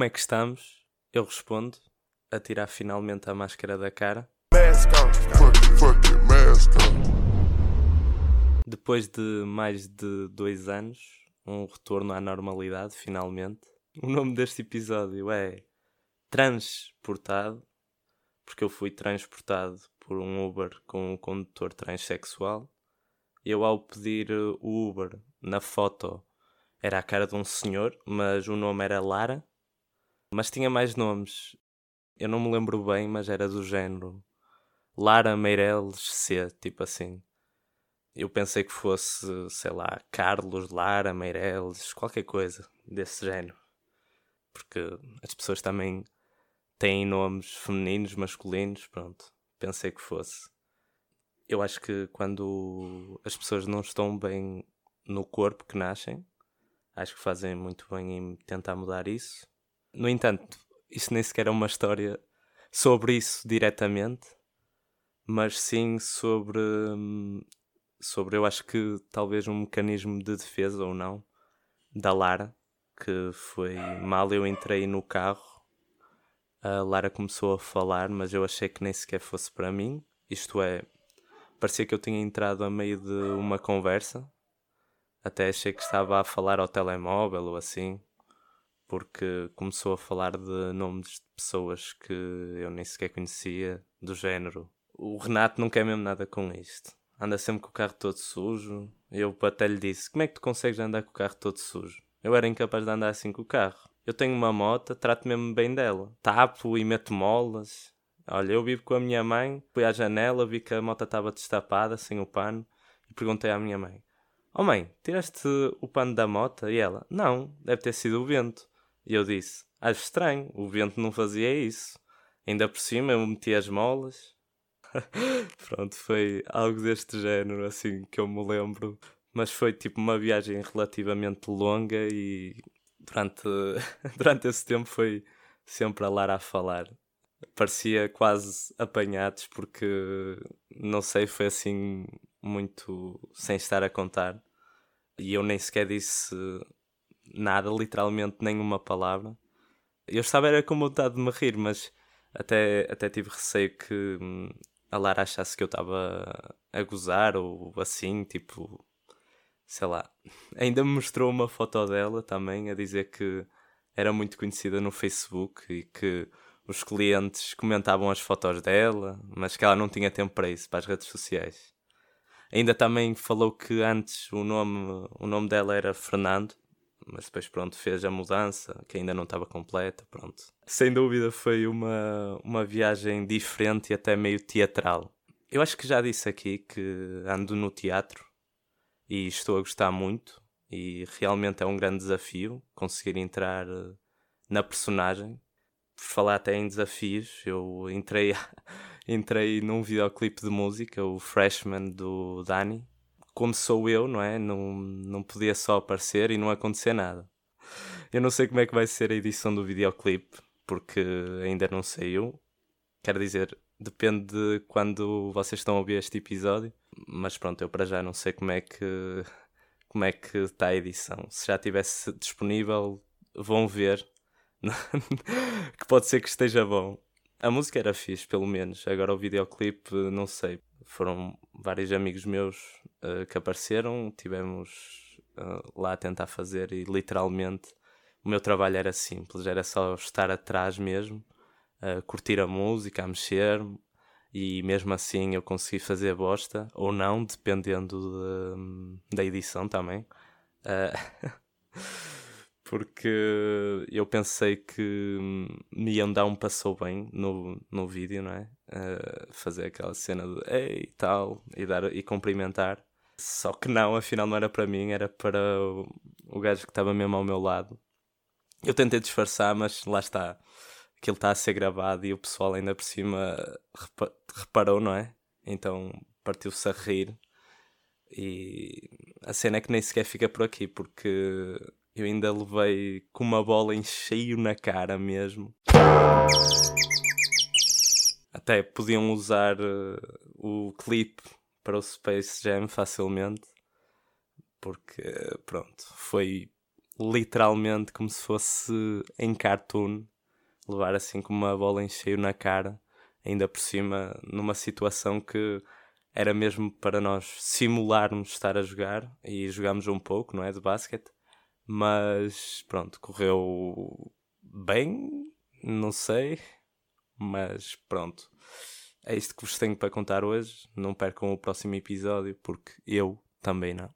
como é que estamos? Eu respondo, a tirar finalmente a máscara da cara. Depois de mais de dois anos, um retorno à normalidade, finalmente. O nome deste episódio é Transportado, porque eu fui transportado por um Uber com um condutor transexual. Eu, ao pedir o Uber na foto, era a cara de um senhor, mas o nome era Lara. Mas tinha mais nomes. Eu não me lembro bem, mas era do género Lara Meireles C, tipo assim. Eu pensei que fosse, sei lá, Carlos, Lara, Meireles, qualquer coisa desse género. Porque as pessoas também têm nomes femininos, masculinos, pronto. Pensei que fosse. Eu acho que quando as pessoas não estão bem no corpo que nascem, acho que fazem muito bem em tentar mudar isso. No entanto, isso nem sequer é uma história sobre isso diretamente, mas sim sobre hum, sobre, eu acho que talvez um mecanismo de defesa ou não da Lara, que foi mal eu entrei no carro, a Lara começou a falar, mas eu achei que nem sequer fosse para mim. Isto é, parecia que eu tinha entrado a meio de uma conversa, até achei que estava a falar ao telemóvel ou assim, porque começou a falar de nomes de pessoas que eu nem sequer conhecia, do género. O Renato não quer mesmo nada com isto anda sempre com o carro todo sujo. Eu até lhe disse: Como é que tu consegues andar com o carro todo sujo? Eu era incapaz de andar assim com o carro. Eu tenho uma moto, trato mesmo bem dela. Tapo e meto molas. Olha, eu vivo com a minha mãe, fui à janela, vi que a moto estava destapada, sem o pano, e perguntei à minha mãe: Oh mãe, tiraste o pano da moto? E ela: Não, deve ter sido o vento. E eu disse: Acho estranho, o vento não fazia isso. Ainda por cima eu meti as molas, Pronto, foi algo deste género, assim, que eu me lembro. Mas foi tipo uma viagem relativamente longa e durante, durante esse tempo foi sempre a Lara a falar. Parecia quase apanhados porque, não sei, foi assim muito sem estar a contar. E eu nem sequer disse nada, literalmente nenhuma palavra. Eu estava era com vontade de me rir, mas até, até tive receio que hum, a Lara achasse que eu estava a gozar ou assim, tipo, sei lá. Ainda me mostrou uma foto dela também a dizer que era muito conhecida no Facebook e que os clientes comentavam as fotos dela, mas que ela não tinha tempo para isso, para as redes sociais. Ainda também falou que antes o nome, o nome dela era Fernando mas depois pronto fez a mudança que ainda não estava completa pronto. Sem dúvida foi uma uma viagem diferente e até meio teatral. Eu acho que já disse aqui que ando no teatro e estou a gostar muito e realmente é um grande desafio conseguir entrar eh, na personagem. Por falar até em desafios eu entrei entrei num videoclipe de música o Freshman do Dani como sou eu, não é? Não, não podia só aparecer e não acontecer nada. Eu não sei como é que vai ser a edição do videoclipe, porque ainda não saiu. Quero dizer, depende de quando vocês estão a ouvir este episódio, mas pronto, eu para já não sei como é que como é que está a edição. Se já estivesse disponível, vão ver. que pode ser que esteja bom. A música era fixe, pelo menos. Agora o videoclipe, não sei. Foram vários amigos meus uh, que apareceram, tivemos uh, lá a tentar fazer e literalmente o meu trabalho era simples, era só estar atrás mesmo, uh, curtir a música, a mexer e mesmo assim eu consegui fazer bosta ou não, dependendo de, da edição também. porque eu pensei que me iam dar um passou bem no, no vídeo, não é? Uh, fazer aquela cena de ei e tal, e, dar, e cumprimentar. Só que não, afinal não era para mim, era para o, o gajo que estava mesmo ao meu lado. Eu tentei disfarçar, mas lá está. Aquilo está a ser gravado e o pessoal ainda por cima repa reparou, não é? Então partiu-se a rir. E a cena é que nem sequer fica por aqui, porque eu ainda levei com uma bola em cheio na cara mesmo. Até podiam usar uh, o clipe para o Space Jam facilmente, porque pronto, foi literalmente como se fosse em cartoon, levar assim com uma bola em cheio na cara, ainda por cima numa situação que era mesmo para nós simularmos estar a jogar e jogámos um pouco, não é? De basquete, mas pronto, correu bem, não sei, mas pronto. É isto que vos tenho para contar hoje. Não percam o próximo episódio, porque eu também não.